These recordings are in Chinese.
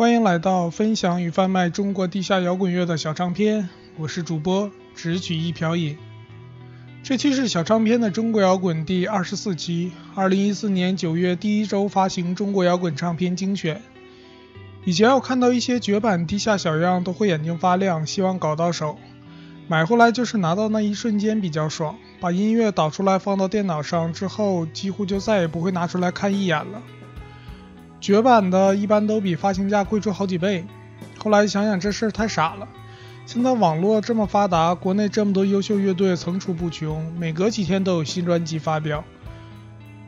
欢迎来到分享与贩卖中国地下摇滚乐的小唱片，我是主播只取一瓢饮。这期是小唱片的中国摇滚第二十四期，二零一四年九月第一周发行中国摇滚唱片精选。以前我看到一些绝版地下小样都会眼睛发亮，希望搞到手，买回来就是拿到那一瞬间比较爽，把音乐导出来放到电脑上之后，几乎就再也不会拿出来看一眼了。绝版的一般都比发行价贵出好几倍。后来想想这事儿太傻了。现在网络这么发达，国内这么多优秀乐队层出不穷，每隔几天都有新专辑发表，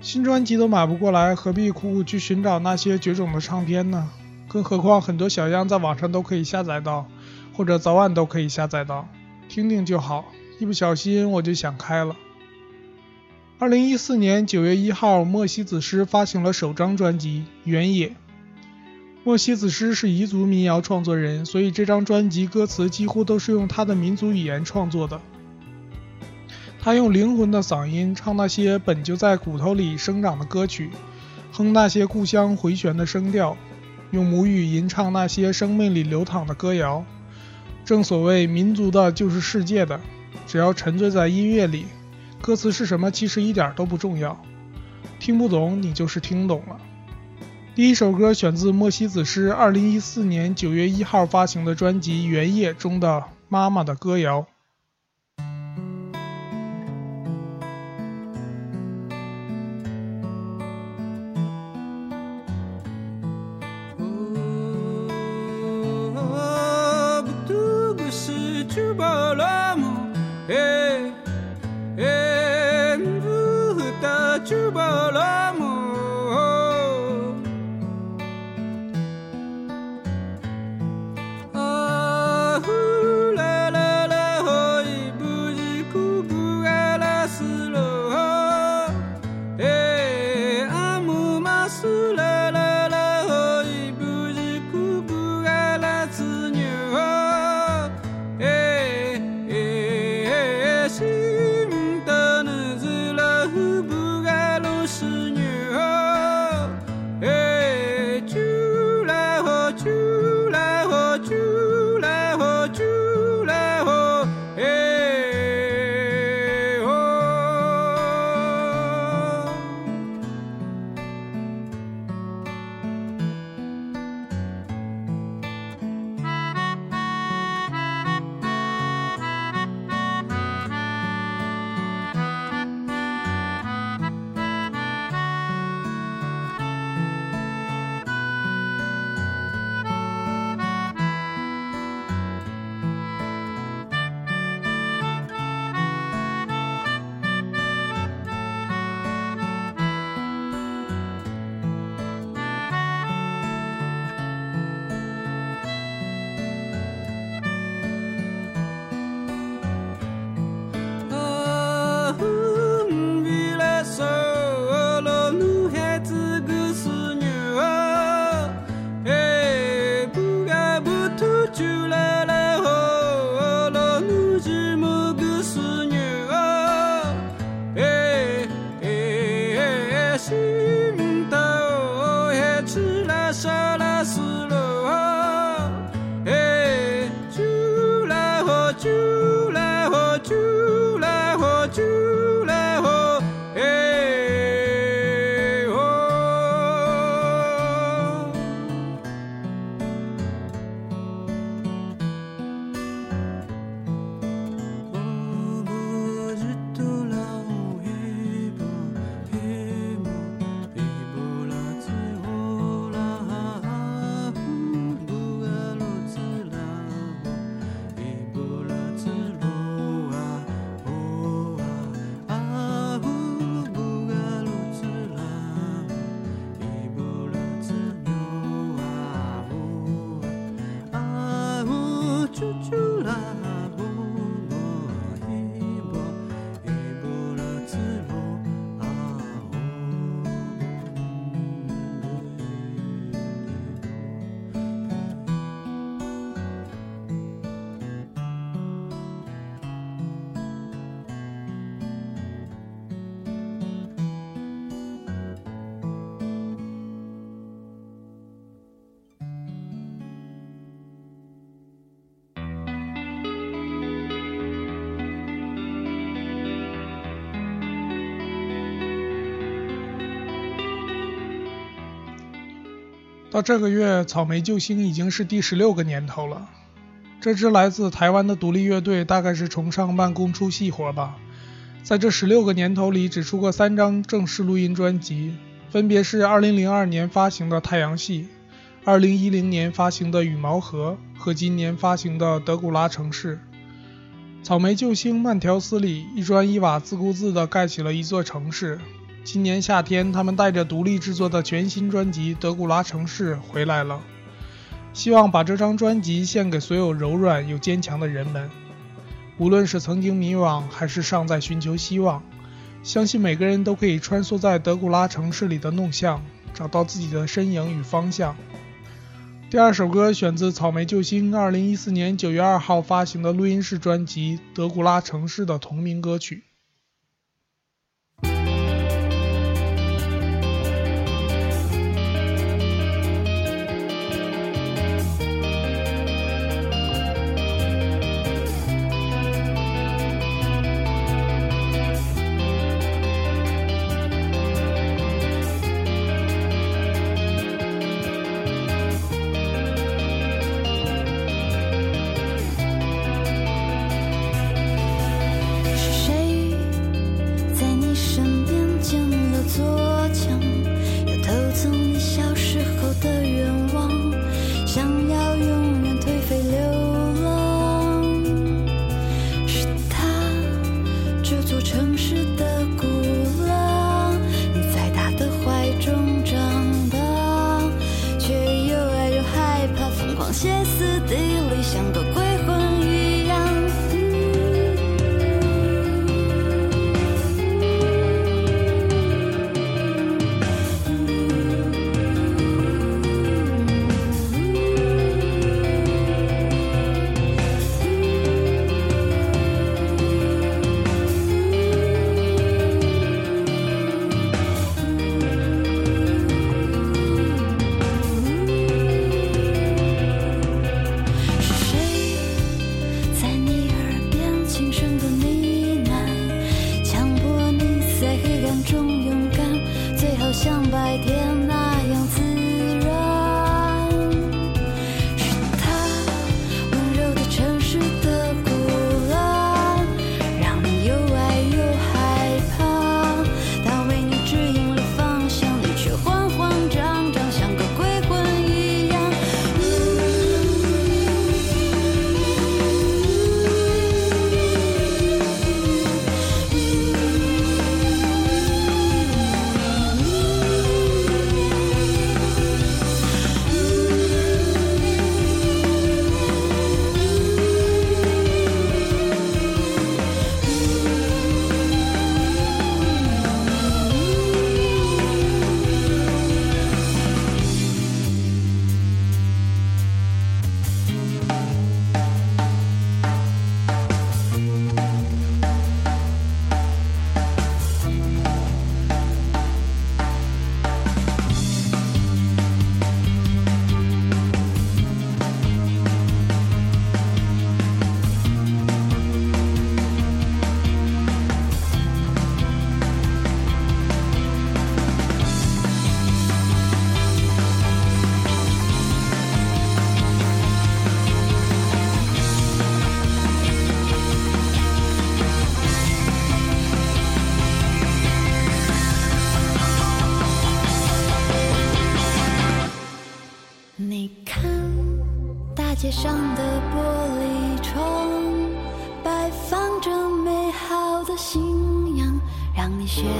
新专辑都买不过来，何必苦苦去寻找那些绝种的唱片呢？更何况很多小样在网上都可以下载到，或者早晚都可以下载到，听听就好。一不小心我就想开了。二零一四年九月一号，莫西子诗发行了首张专辑《原野》。莫西子诗是彝族民谣创作人，所以这张专辑歌词几乎都是用他的民族语言创作的。他用灵魂的嗓音唱那些本就在骨头里生长的歌曲，哼那些故乡回旋的声调，用母语吟唱那些生命里流淌的歌谣。正所谓，民族的就是世界的，只要沉醉在音乐里。歌词是什么，其实一点都不重要。听不懂，你就是听懂了。第一首歌选自莫西子诗二零一四年九月一号发行的专辑《原野》中的《妈妈的歌谣》。到这个月，草莓救星已经是第十六个年头了。这支来自台湾的独立乐队大概是崇尚慢工出细活吧，在这十六个年头里，只出过三张正式录音专辑，分别是2002年发行的《太阳系》，2010年发行的《羽毛河》和今年发行的《德古拉城市》。草莓救星慢条斯理，一砖一瓦，自顾自地盖起了一座城市。今年夏天，他们带着独立制作的全新专辑《德古拉城市》回来了，希望把这张专辑献给所有柔软又坚强的人们。无论是曾经迷惘，还是尚在寻求希望，相信每个人都可以穿梭在德古拉城市里的弄巷，找到自己的身影与方向。第二首歌选自草莓救星2014年9月2号发行的录音室专辑《德古拉城市》的同名歌曲。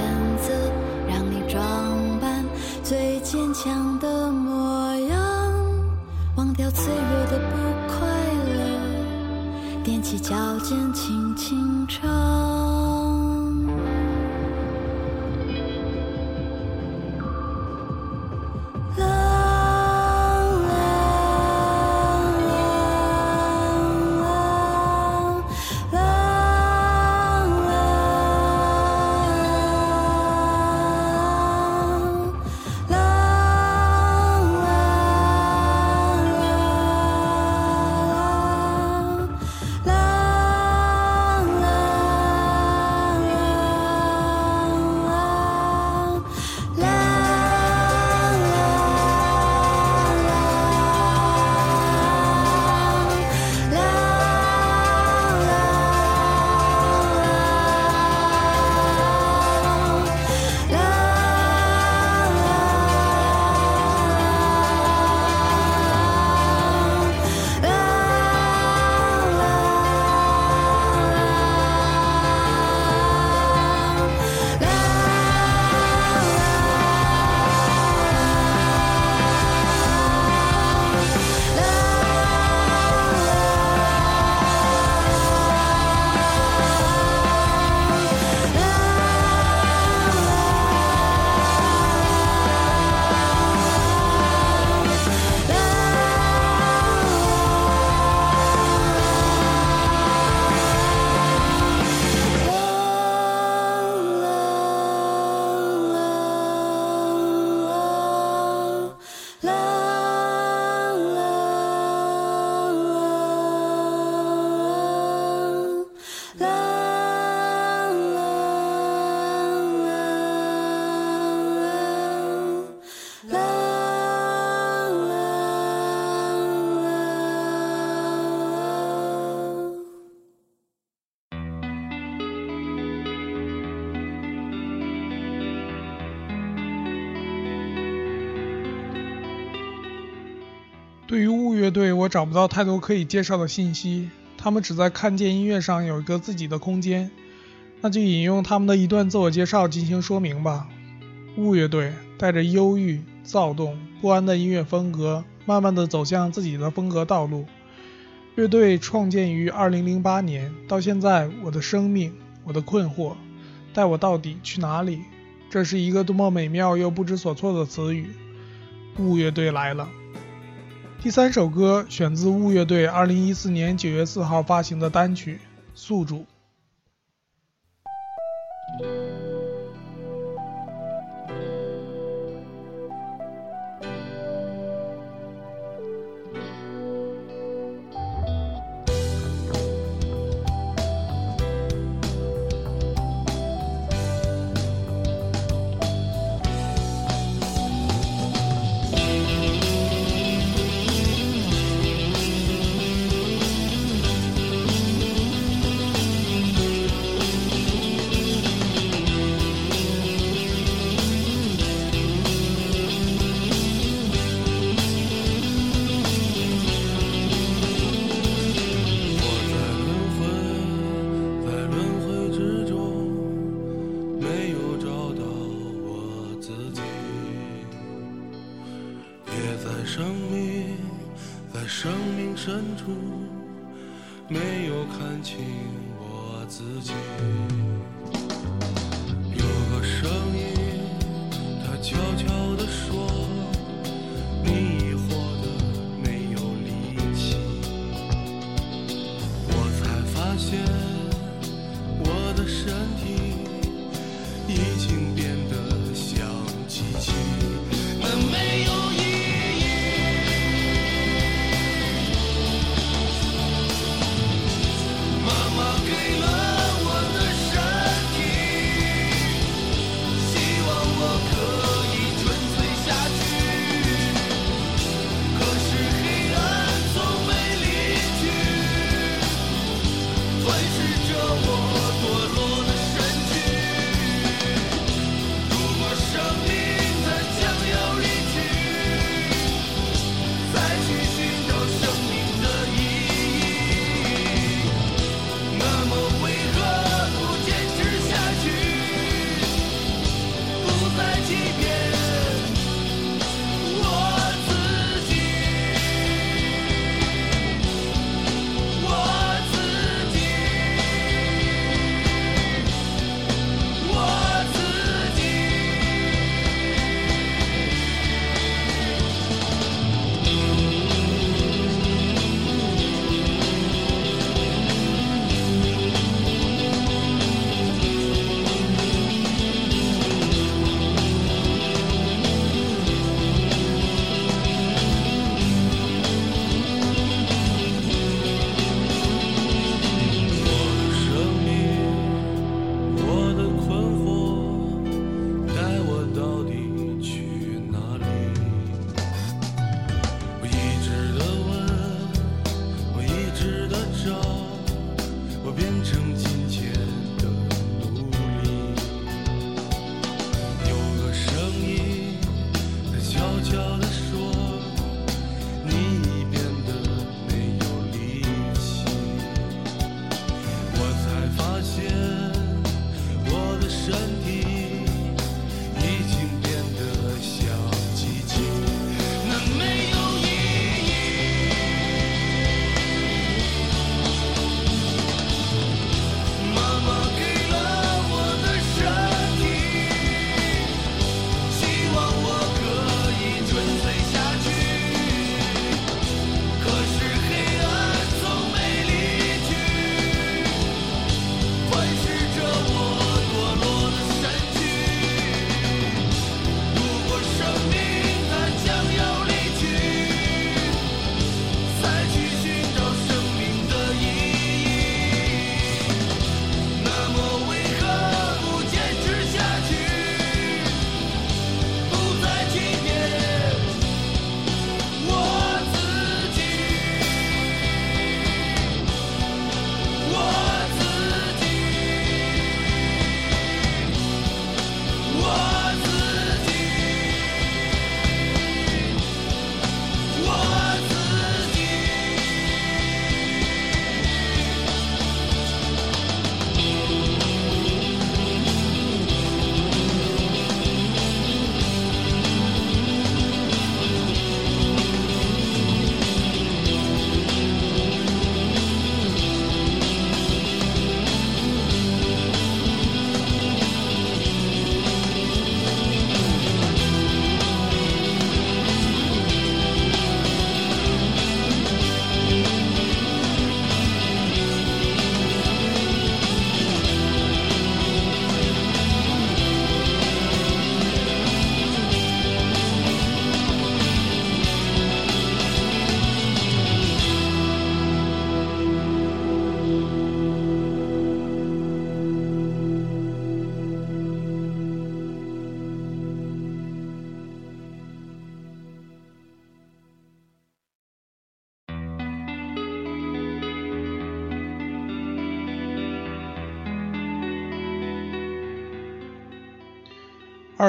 选择让你装扮最坚强的模样，忘掉脆弱的不快乐，踮起脚尖轻轻唱。对于雾乐队，我找不到太多可以介绍的信息，他们只在看见音乐上有一个自己的空间，那就引用他们的一段自我介绍进行说明吧。雾乐队带着忧郁、躁动、不安的音乐风格，慢慢的走向自己的风格道路。乐队创建于2008年，到现在，我的生命，我的困惑，带我到底去哪里？这是一个多么美妙又不知所措的词语。雾乐队来了。第三首歌选自雾乐队二零一四年九月四号发行的单曲《宿主》。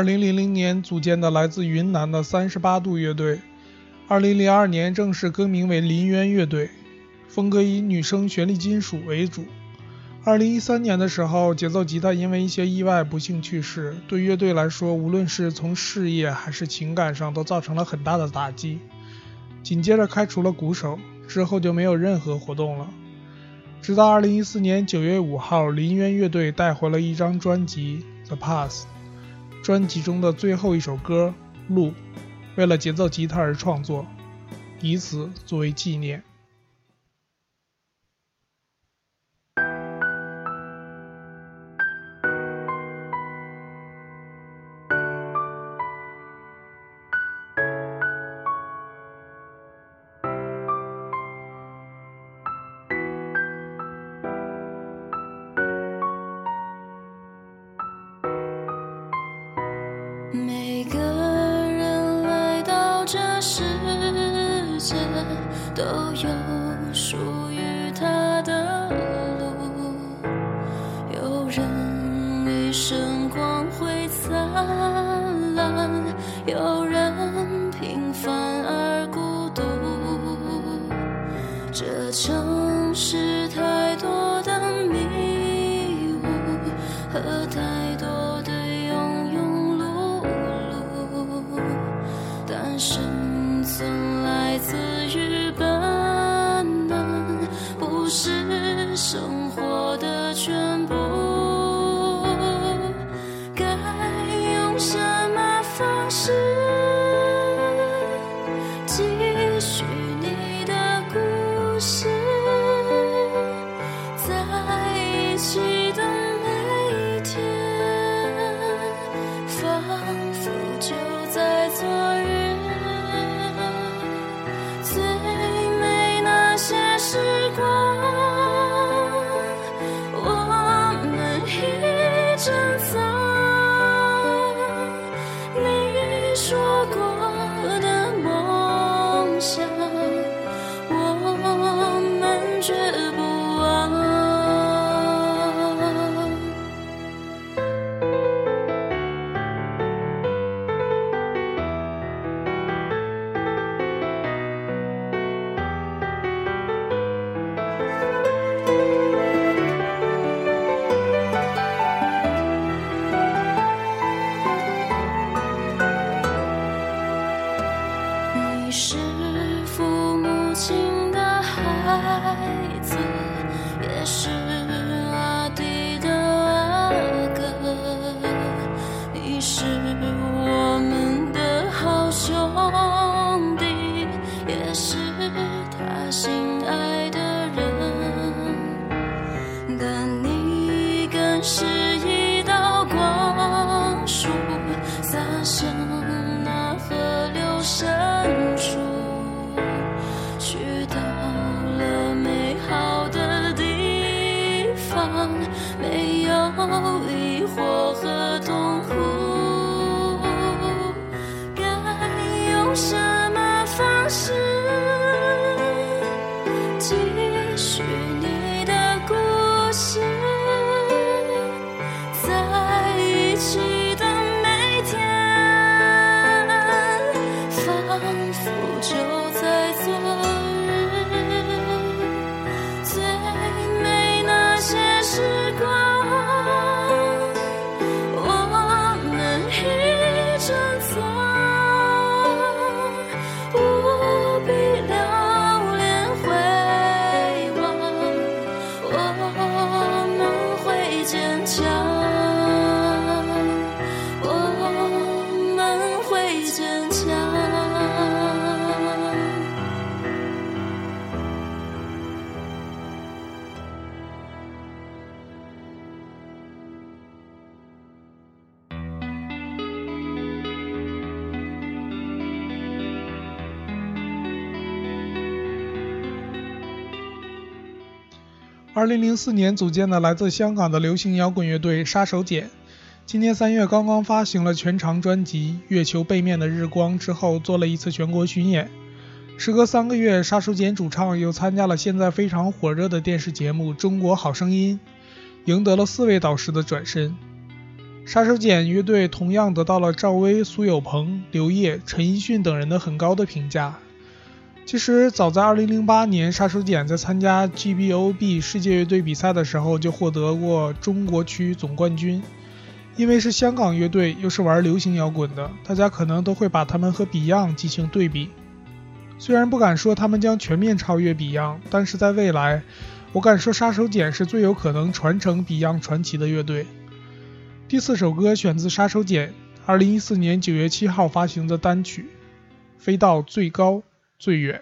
2000年组建的来自云南的三十八度乐队，2002年正式更名为林渊乐队，风格以女声旋律金属为主。2013年的时候，节奏吉他因为一些意外不幸去世，对乐队来说，无论是从事业还是情感上都造成了很大的打击。紧接着开除了鼓手，之后就没有任何活动了。直到2014年9月5号，林渊乐队带回了一张专辑《The Pass》，专辑中的最后一首歌《路》，为了节奏吉他而创作，以此作为纪念。都有属于他的路，有人一生光辉灿烂，有二零零四年组建的来自香港的流行摇滚乐队杀手锏。今年三月刚刚发行了全长专辑月球背面的日光之后做了一次全国巡演。时隔三个月杀手锏主唱又参加了现在非常火热的电视节目中国好声音赢得了四位导师的转身。杀手锏乐队同样得到了赵薇苏有朋刘烨陈奕迅等人的很高的评价。其实早在2008年，杀手锏在参加 GBOB 世界乐队比赛的时候就获得过中国区总冠军。因为是香港乐队，又是玩流行摇滚的，大家可能都会把他们和 Beyond 进行对比。虽然不敢说他们将全面超越 Beyond，但是在未来，我敢说杀手锏是最有可能传承 Beyond 传奇的乐队。第四首歌选自杀手锏2014年9月7号发行的单曲《飞到最高最远》。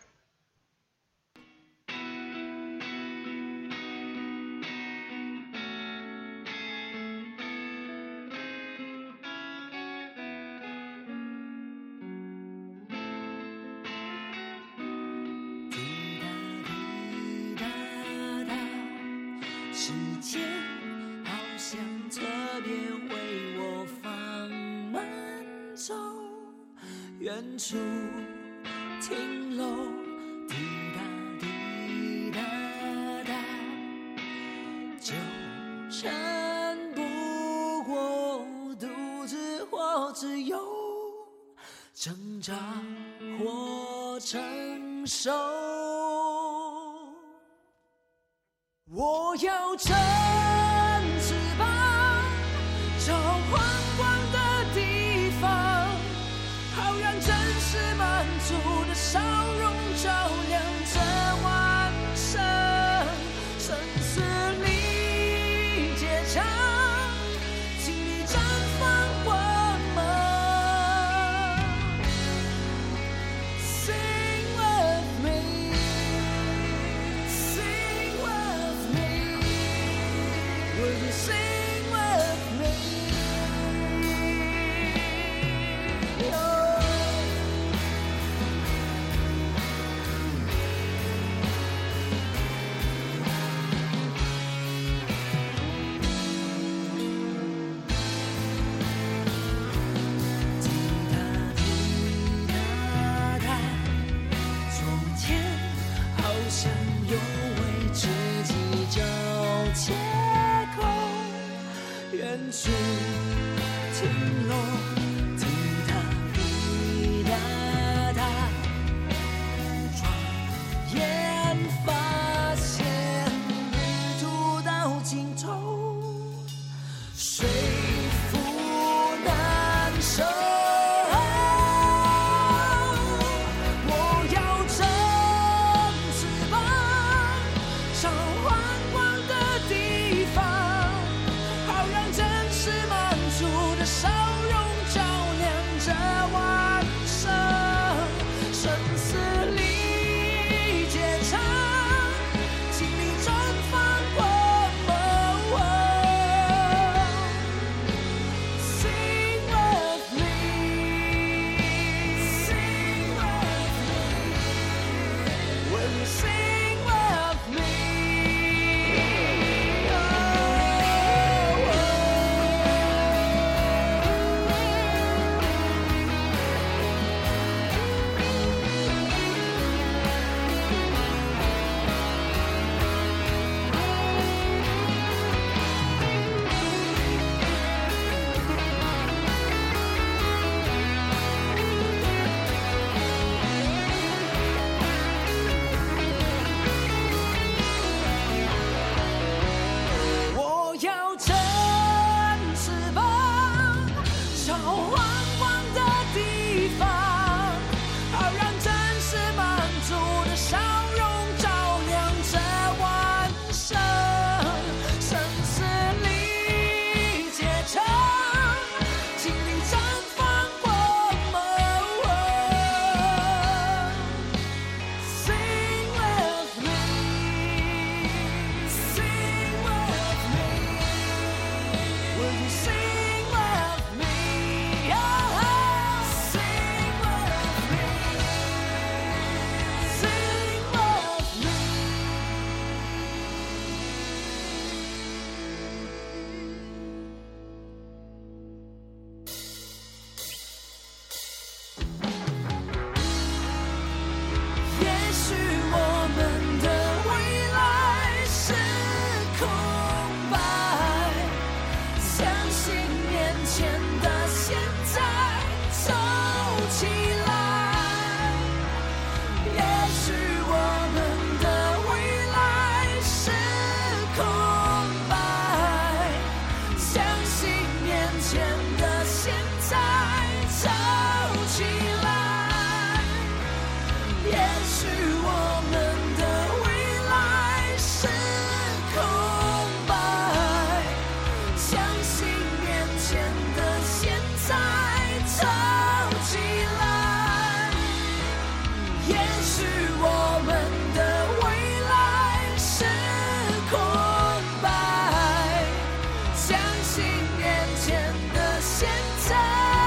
心眼前的现在。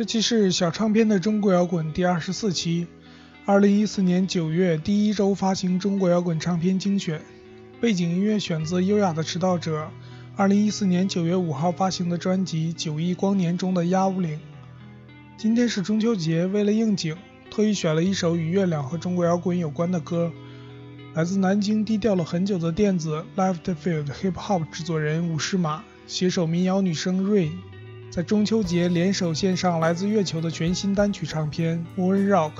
这期是小唱片的中国摇滚第二十四期，二零一四年九月第一周发行中国摇滚唱片精选。背景音乐选自《优雅的迟到者》，二零一四年九月五号发行的专辑《九亿光年》中的《鸭乌岭》。今天是中秋节，为了应景，特意选了一首与月亮和中国摇滚有关的歌，来自南京低调了很久的电子 Left Field Hip Hop 制作人伍诗玛，携手民谣女声 Rain。在中秋节联手献上来自月球的全新单曲唱片《Moon Rock》。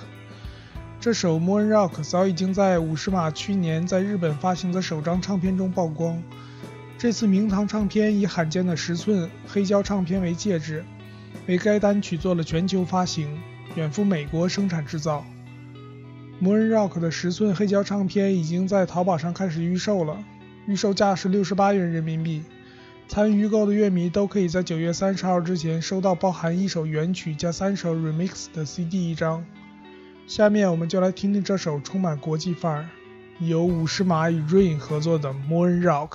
这首《Moon Rock》早已经在五十码去年在日本发行的首张唱片中曝光。这次明堂唱片以罕见的十寸黑胶唱片为介质，为该单曲做了全球发行，远赴美国生产制造。《Moon Rock》的十寸黑胶唱片已经在淘宝上开始预售了，预售价是六十八元人民币。参与预购的乐迷都可以在九月三十号之前收到包含一首原曲加三首 remix 的 CD 一张。下面我们就来听听这首充满国际范儿、由五十码与 Rain 合作的《Moon Rock》。